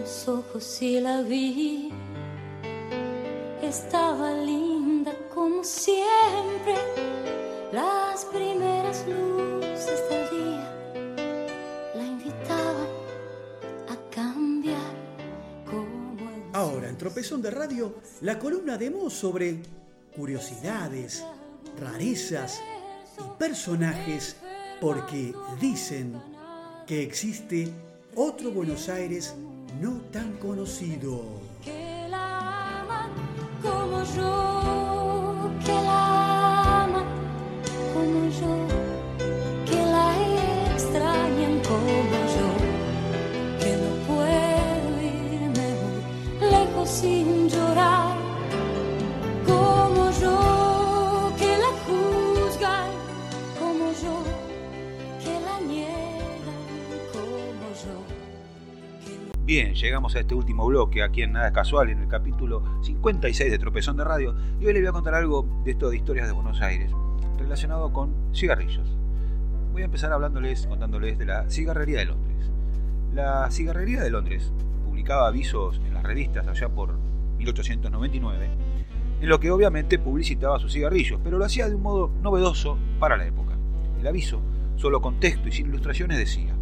los ojos y la vi. Estaba linda como siempre, las primeras luces del día la invitaban a cambiar como el Ahora, en Tropezón de Radio, la columna de Mo sobre curiosidades, rarezas y personajes porque dicen que existe otro Buenos Aires no tan conocido. que la aman como yo, que la Bien, llegamos a este último bloque aquí en Nada es Casual, en el capítulo 56 de Tropezón de Radio, y hoy les voy a contar algo de esto de historias de Buenos Aires, relacionado con cigarrillos. Voy a empezar hablándoles, contándoles de la cigarrería de Londres. La cigarrería de Londres publicaba avisos en las revistas allá por 1899, en lo que obviamente publicitaba sus cigarrillos, pero lo hacía de un modo novedoso para la época. El aviso, solo con texto y sin ilustraciones, decía,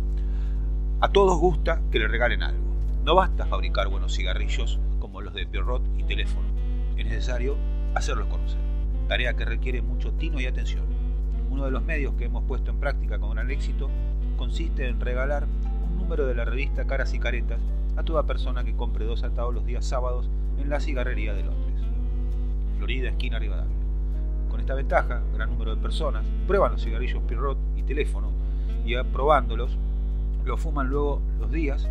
a todos gusta que le regalen algo. No basta fabricar buenos cigarrillos como los de Pierrot y Teléfono. Es necesario hacerlos conocer. Tarea que requiere mucho tino y atención. Uno de los medios que hemos puesto en práctica con gran éxito consiste en regalar un número de la revista Caras y Caretas a toda persona que compre dos atados los días sábados en la cigarrería de Londres. Florida, esquina Rivadavia. Con esta ventaja, gran número de personas prueban los cigarrillos Pierrot y Teléfono y aprobándolos lo fuman luego los días,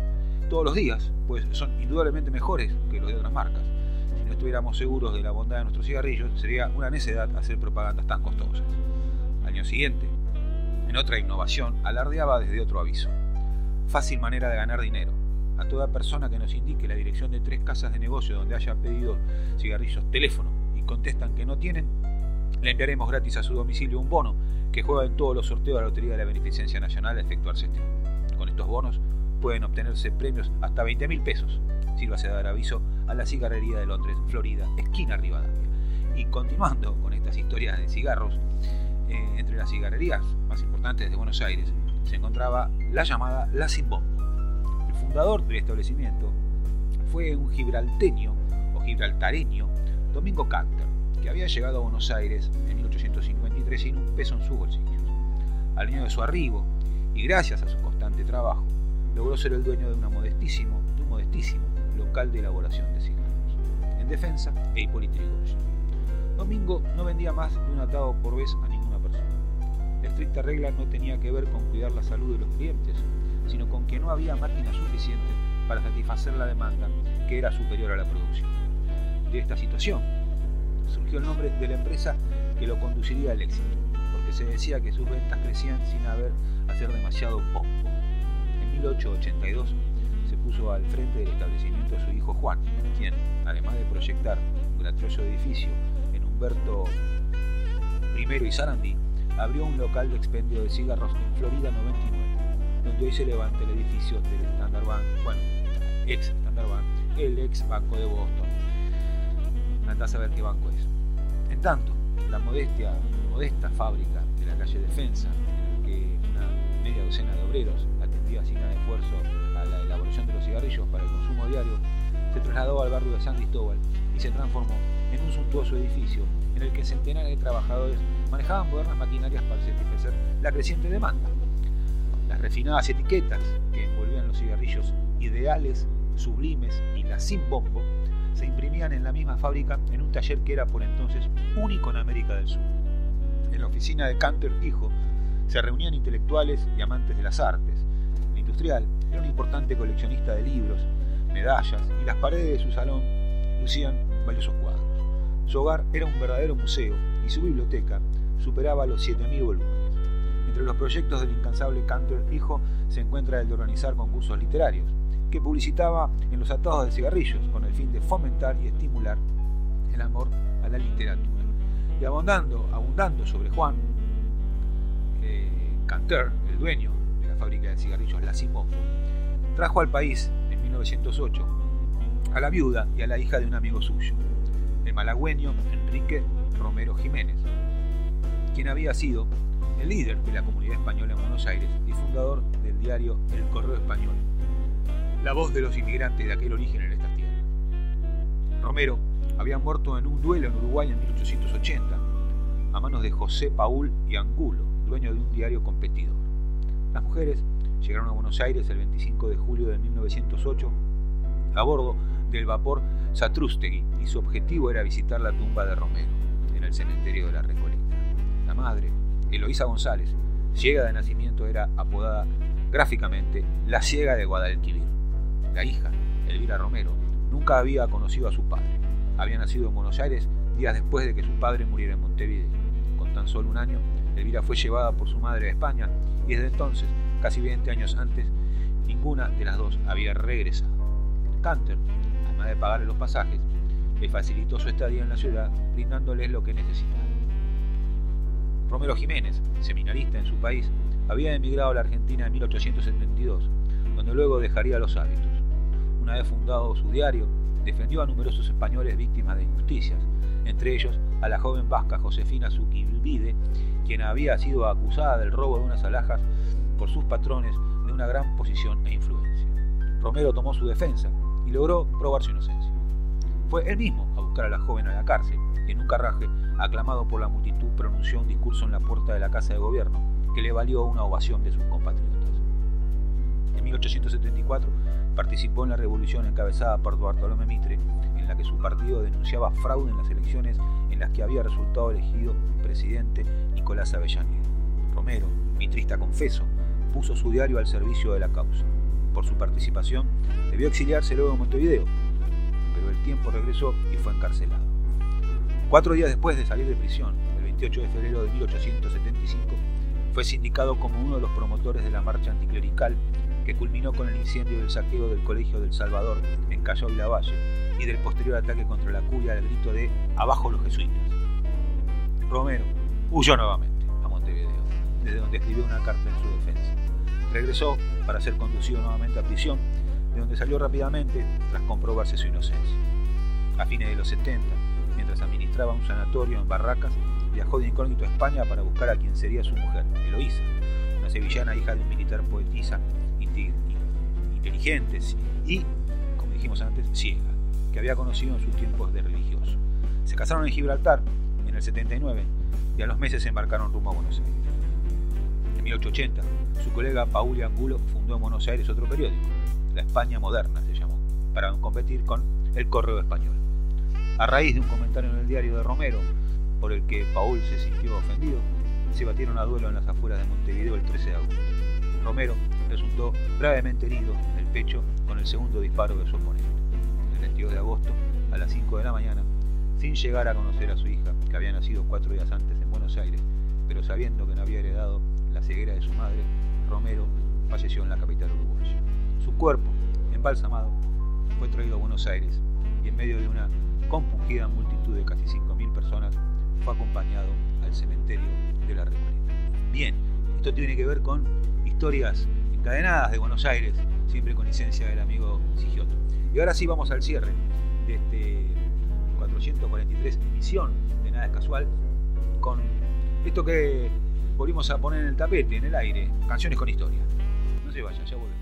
todos los días, pues son indudablemente mejores que los de otras marcas. Si no estuviéramos seguros de la bondad de nuestros cigarrillos, sería una necedad hacer propagandas tan costosas. Al año siguiente, en otra innovación, alardeaba desde otro aviso. Fácil manera de ganar dinero. A toda persona que nos indique la dirección de tres casas de negocio donde haya pedido cigarrillos teléfono y contestan que no tienen, le enviaremos gratis a su domicilio un bono que juega en todos los sorteos de la Lotería de la Beneficencia Nacional a efectuarse este. Con estos bonos pueden obtenerse premios hasta 20 mil pesos. Sírvase a dar aviso a la cigarrería de Londres, Florida, esquina Rivadavia. Y continuando con estas historias de cigarros, eh, entre las cigarrerías más importantes de Buenos Aires se encontraba la llamada La Sin. El fundador del establecimiento fue un gibralteño o gibraltareño, Domingo Canter, que había llegado a Buenos Aires en 1853 sin un peso en sus bolsillos. Al año de su arribo, y gracias a su constante trabajo, logró ser el dueño de, una modestísimo, de un modestísimo local de elaboración de cigarros, en defensa e Yrigoyen. Domingo no vendía más de un atado por vez a ninguna persona. La estricta regla no tenía que ver con cuidar la salud de los clientes, sino con que no había máquinas suficientes para satisfacer la demanda, que era superior a la producción. De esta situación surgió el nombre de la empresa que lo conduciría al éxito, porque se decía que sus ventas crecían sin haber hacer demasiado pompo. En 1882 se puso al frente del establecimiento su hijo Juan, quien, además de proyectar un grandioso edificio en Humberto I y Sarandí, abrió un local de expendio de cigarros en Florida 99, donde hoy se levanta el edificio del Standard Bank, bueno, ex Standard Bank, el ex Banco de Boston. Andá a saber qué banco es. En tanto, la modesta fábrica de la calle Defensa, en la que una media docena de obreros atendía sin gran esfuerzo a la elaboración de los cigarrillos para el consumo diario, se trasladó al barrio de San Cristóbal y se transformó en un suntuoso edificio en el que centenares de trabajadores manejaban modernas maquinarias para satisfacer la creciente demanda. Las refinadas etiquetas que envolvían los cigarrillos ideales, sublimes y las sin bombo se imprimían en la misma fábrica en un taller que era por entonces único en América del Sur. En la oficina de Canter Hijo se reunían intelectuales y amantes de las artes. Era un importante coleccionista de libros, medallas y las paredes de su salón lucían valiosos cuadros. Su hogar era un verdadero museo y su biblioteca superaba los 7.000 volúmenes. Entre los proyectos del incansable Canter Hijo se encuentra el de organizar concursos literarios, que publicitaba en los atados de cigarrillos con el fin de fomentar y estimular el amor a la literatura. Y abundando, abundando sobre Juan, eh, Canter, el dueño fábrica de cigarrillos La Simofo, trajo al país en 1908 a la viuda y a la hija de un amigo suyo, el malagüeño Enrique Romero Jiménez, quien había sido el líder de la comunidad española en Buenos Aires y fundador del diario El Correo Español, la voz de los inmigrantes de aquel origen en estas tierras. Romero había muerto en un duelo en Uruguay en 1880 a manos de José Paul y Angulo, dueño de un diario competidor. Las mujeres llegaron a Buenos Aires el 25 de julio de 1908 a bordo del vapor Satrústegui y su objetivo era visitar la tumba de Romero en el cementerio de la Recoleta. La madre, Eloísa González, ciega de nacimiento, era apodada gráficamente la ciega de Guadalquivir. La hija, Elvira Romero, nunca había conocido a su padre. Había nacido en Buenos Aires días después de que su padre muriera en Montevideo. Con tan solo un año, Elvira fue llevada por su madre a España y desde entonces, casi 20 años antes, ninguna de las dos había regresado. Canter, además de pagarle los pasajes, le facilitó su estadía en la ciudad, brindándoles lo que necesitaba. Romero Jiménez, seminarista en su país, había emigrado a la Argentina en 1872, donde luego dejaría los hábitos. Una vez fundado su diario, defendió a numerosos españoles víctimas de injusticias, entre ellos a la joven vasca Josefina Zuquilvide, quien había sido acusada del robo de unas alhajas por sus patrones de una gran posición e influencia. Romero tomó su defensa y logró probar su inocencia. Fue él mismo a buscar a la joven a la cárcel, y en un carraje, aclamado por la multitud, pronunció un discurso en la puerta de la Casa de Gobierno, que le valió una ovación de sus compatriotas. En 1874 participó en la revolución encabezada por Bartolomé Mitre, en la que su partido denunciaba fraude en las elecciones en las que había resultado elegido presidente Nicolás Avellaneda. Romero, mitrista confeso, puso su diario al servicio de la causa. Por su participación, debió exiliarse luego en Montevideo, pero el tiempo regresó y fue encarcelado. Cuatro días después de salir de prisión, el 28 de febrero de 1875, fue sindicado como uno de los promotores de la marcha anticlerical que culminó con el incendio del saqueo del Colegio del Salvador en Callao y Lavalle y del posterior ataque contra la curia al grito de Abajo los jesuitas. Romero huyó nuevamente a Montevideo, desde donde escribió una carta en su defensa. Regresó para ser conducido nuevamente a prisión, de donde salió rápidamente tras comprobarse su inocencia. A fines de los 70, mientras administraba un sanatorio en Barracas, viajó de incógnito a España para buscar a quien sería su mujer, Eloísa, una sevillana hija de un militar poetisa inteligente y, como dijimos antes, ciega, que había conocido en sus tiempos de religioso. Se casaron en Gibraltar en el 79 y a los meses se embarcaron rumbo a Buenos Aires. En 1880, su colega Paul Angulo fundó en Buenos Aires otro periódico, La España Moderna se llamó, para competir con El Correo Español. A raíz de un comentario en el diario de Romero, por el que Paul se sintió ofendido, se batieron a duelo en las afueras de Montevideo el 13 de agosto. Romero resultó gravemente herido en el pecho con el segundo disparo de su oponente. El 22 de agosto, a las 5 de la mañana, sin llegar a conocer a su hija, que había nacido cuatro días antes en Buenos Aires, pero sabiendo que no había heredado la ceguera de su madre, Romero falleció en la capital uruguaya. Su cuerpo, embalsamado, fue traído a Buenos Aires y en medio de una compungida multitud de casi 5.000 personas fue acompañado al cementerio de la Recoleta. Bien, esto tiene que ver con historias encadenadas de Buenos Aires, siempre con licencia del amigo Sigioto. Y ahora sí vamos al cierre de este 443 emisión de Nada es Casual, con esto que volvimos a poner en el tapete, en el aire, canciones con historia. No se vayan, ya volvemos.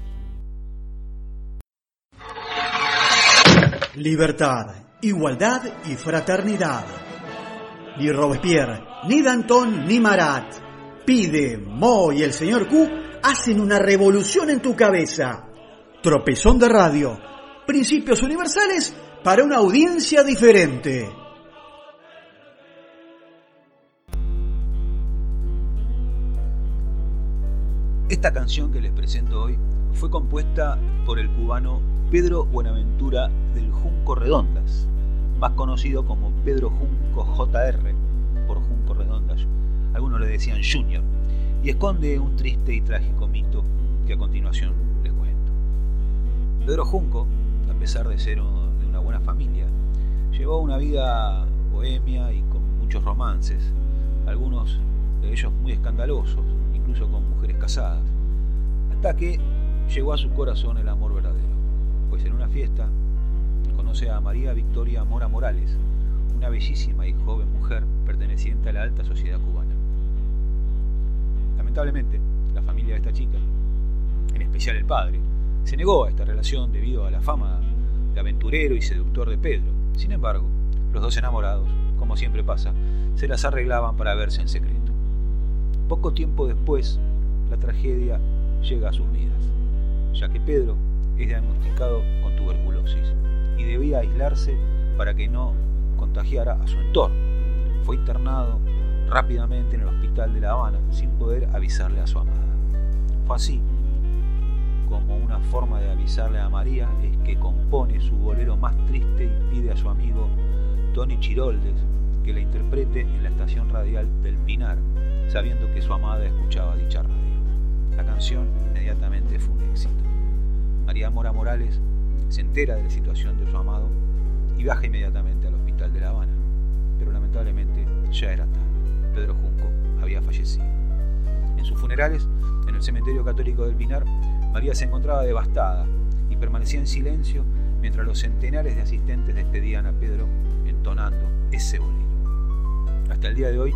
Libertad, igualdad y fraternidad. Ni Robespierre, ni Danton, ni Marat. Pide, Mo y el señor Q hacen una revolución en tu cabeza. Tropezón de radio. Principios universales para una audiencia diferente. Esta canción que les presento hoy fue compuesta por el cubano Pedro Buenaventura del Junco Redondas, más conocido como Pedro Junco JR por Junco Redondas. Algunos le decían Junior, y esconde un triste y trágico mito que a continuación les cuento. Pedro Junco, a pesar de ser de una buena familia, llevó una vida bohemia y con muchos romances, algunos de ellos muy escandalosos, incluso con mujeres casadas, hasta que llegó a su corazón el amor verdadero. pues en una fiesta conoce a María Victoria Mora Morales, una bellísima y joven mujer perteneciente a la alta sociedad cubana. Lamentablemente, la familia de esta chica, en especial el padre, se negó a esta relación debido a la fama de aventurero y seductor de Pedro. Sin embargo, los dos enamorados, como siempre pasa, se las arreglaban para verse en secreto. Poco tiempo después, la tragedia llega a sus vidas, ya que Pedro es diagnosticado con tuberculosis y debía aislarse para que no contagiara a su entorno. Fue internado rápidamente en el hospital de La Habana sin poder avisarle a su amada. Fue así como una forma de avisarle a María es que compone su bolero más triste y pide a su amigo Tony Chiroldes que la interprete en la estación radial del Pinar, sabiendo que su amada escuchaba dicha radio. La canción inmediatamente fue un éxito. María Mora Morales se entera de la situación de su amado y baja inmediatamente al hospital de La Habana, pero lamentablemente ya era tarde. Pedro Junco había fallecido. En sus funerales, en el cementerio católico del Pinar, María se encontraba devastada y permanecía en silencio mientras los centenares de asistentes despedían a Pedro entonando ese bolero. Hasta el día de hoy,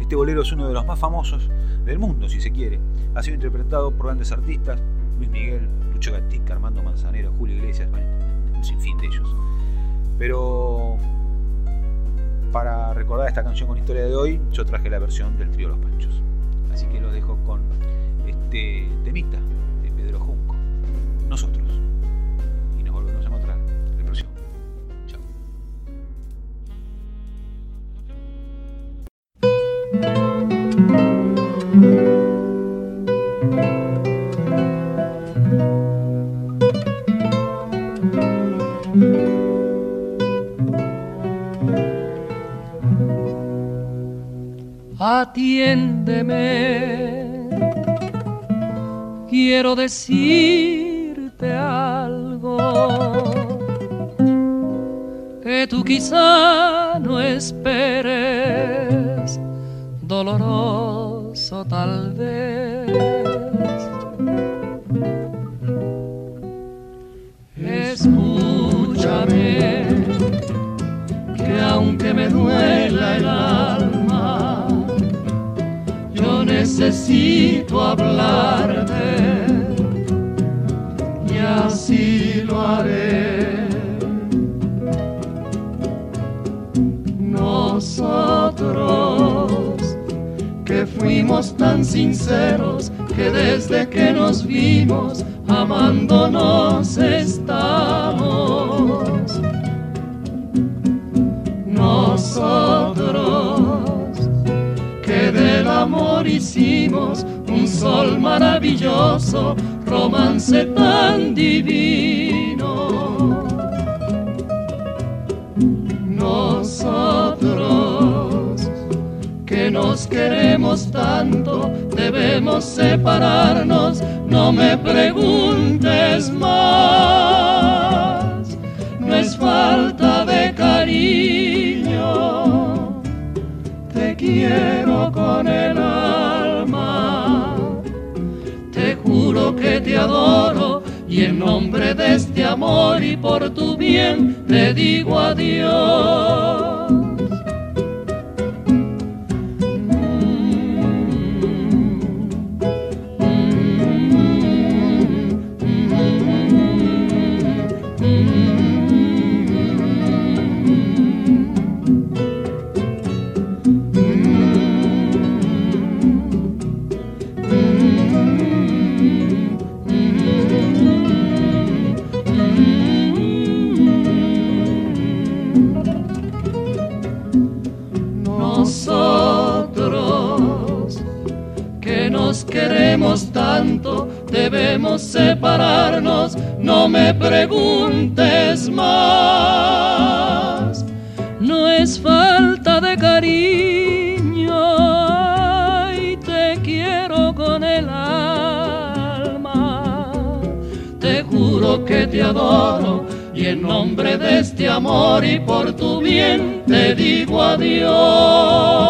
este bolero es uno de los más famosos del mundo, si se quiere. Ha sido interpretado por grandes artistas, Luis Miguel, Lucho Gatica, Armando Manzanero, Julio Iglesias, un sinfín de ellos. Pero para recordar esta canción con historia de hoy, yo traje la versión del trío Los Panchos. Así que Atiéndeme, quiero decirte algo que tú quizá no esperes, doloroso tal vez. Necesito hablarte y así lo haré. Nosotros que fuimos tan sinceros que desde que nos vimos amándonos estamos. Nosotros hicimos un sol maravilloso, romance tan divino. Nosotros que nos queremos tanto, debemos separarnos, no me preguntes más, no es falta de cariño, te quiero el alma, te juro que te adoro y en nombre de este amor y por tu bien te digo adiós. Separarnos, no me preguntes más. No es falta de cariño, ay, te quiero con el alma. Te juro que te adoro y en nombre de este amor y por tu bien te digo adiós.